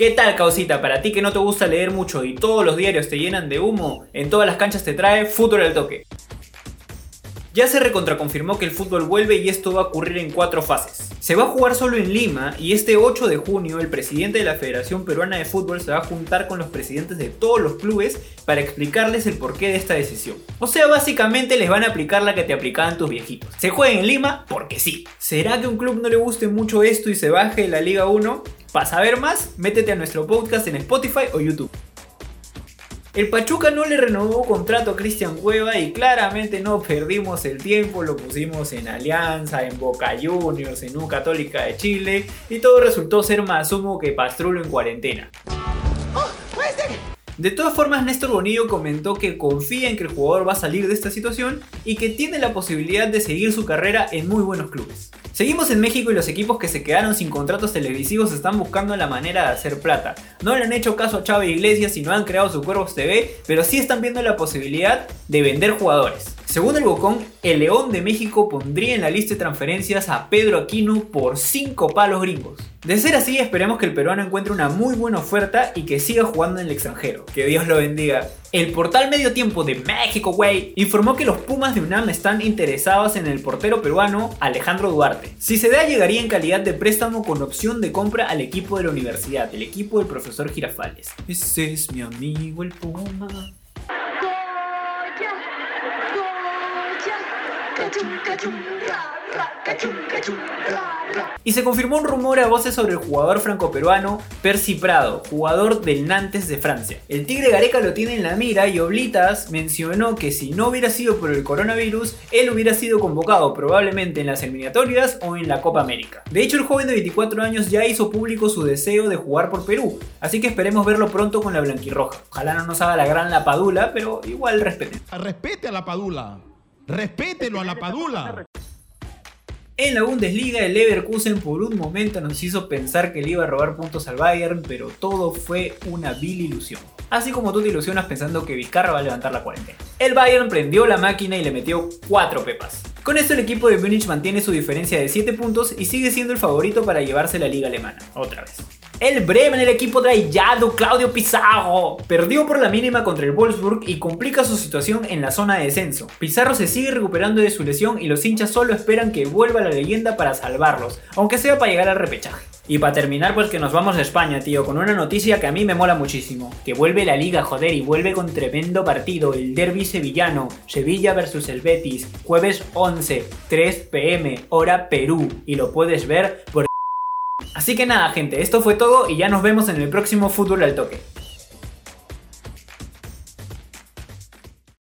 ¿Qué tal, causita? Para ti que no te gusta leer mucho y todos los diarios te llenan de humo, en todas las canchas te trae Fútbol al Toque. Ya se recontraconfirmó que el fútbol vuelve y esto va a ocurrir en cuatro fases. Se va a jugar solo en Lima y este 8 de junio el presidente de la Federación Peruana de Fútbol se va a juntar con los presidentes de todos los clubes para explicarles el porqué de esta decisión. O sea, básicamente les van a aplicar la que te aplicaban tus viejitos. Se juega en Lima porque sí. ¿Será que un club no le guste mucho esto y se baje la Liga 1? Para saber más, métete a nuestro podcast en Spotify o YouTube. El Pachuca no le renovó contrato a Cristian Cueva y claramente no perdimos el tiempo, lo pusimos en Alianza, en Boca Juniors, en U Católica de Chile y todo resultó ser más humo que pastrulo en cuarentena. De todas formas, Néstor Bonillo comentó que confía en que el jugador va a salir de esta situación y que tiene la posibilidad de seguir su carrera en muy buenos clubes. Seguimos en México y los equipos que se quedaron sin contratos televisivos están buscando la manera de hacer plata. No le han hecho caso a Chávez Iglesias y no han creado su Cuervos TV, pero sí están viendo la posibilidad de vender jugadores. Según el Bocón, el León de México pondría en la lista de transferencias a Pedro Aquino por 5 palos gringos. De ser así, esperemos que el peruano encuentre una muy buena oferta y que siga jugando en el extranjero. Que Dios lo bendiga. El portal Medio Tiempo de México, güey, informó que los Pumas de UNAM están interesados en el portero peruano Alejandro Duarte. Si se da, llegaría en calidad de préstamo con opción de compra al equipo de la universidad, el equipo del profesor Girafales. Ese es mi amigo el Puma. Y se confirmó un rumor a voces sobre el jugador franco-peruano Percy Prado, jugador del Nantes de Francia. El Tigre Gareca lo tiene en la mira y Oblitas mencionó que si no hubiera sido por el coronavirus, él hubiera sido convocado probablemente en las eliminatorias o en la Copa América. De hecho, el joven de 24 años ya hizo público su deseo de jugar por Perú, así que esperemos verlo pronto con la blanquirroja. Ojalá no nos haga la gran lapadula, pero igual respeten. Respete a la padula. Respételo a la padula. En la Bundesliga, el Leverkusen por un momento nos hizo pensar que le iba a robar puntos al Bayern, pero todo fue una vil ilusión. Así como tú te ilusionas pensando que Vizcarra va a levantar la cuarentena. El Bayern prendió la máquina y le metió 4 pepas. Con esto el equipo de Múnich mantiene su diferencia de 7 puntos y sigue siendo el favorito para llevarse la liga alemana, otra vez. El Bremen, el equipo traillado, Claudio Pizarro, perdió por la mínima contra el Wolfsburg y complica su situación en la zona de descenso. Pizarro se sigue recuperando de su lesión y los hinchas solo esperan que vuelva la leyenda para salvarlos, aunque sea para llegar al repechaje. Y para terminar, pues que nos vamos a España, tío, con una noticia que a mí me mola muchísimo. Que vuelve la liga, joder, y vuelve con tremendo partido, el derby sevillano, Sevilla versus el Betis, jueves 11, 3 pm, hora Perú, y lo puedes ver por Así que nada, gente, esto fue todo y ya nos vemos en el próximo Fútbol al Toque.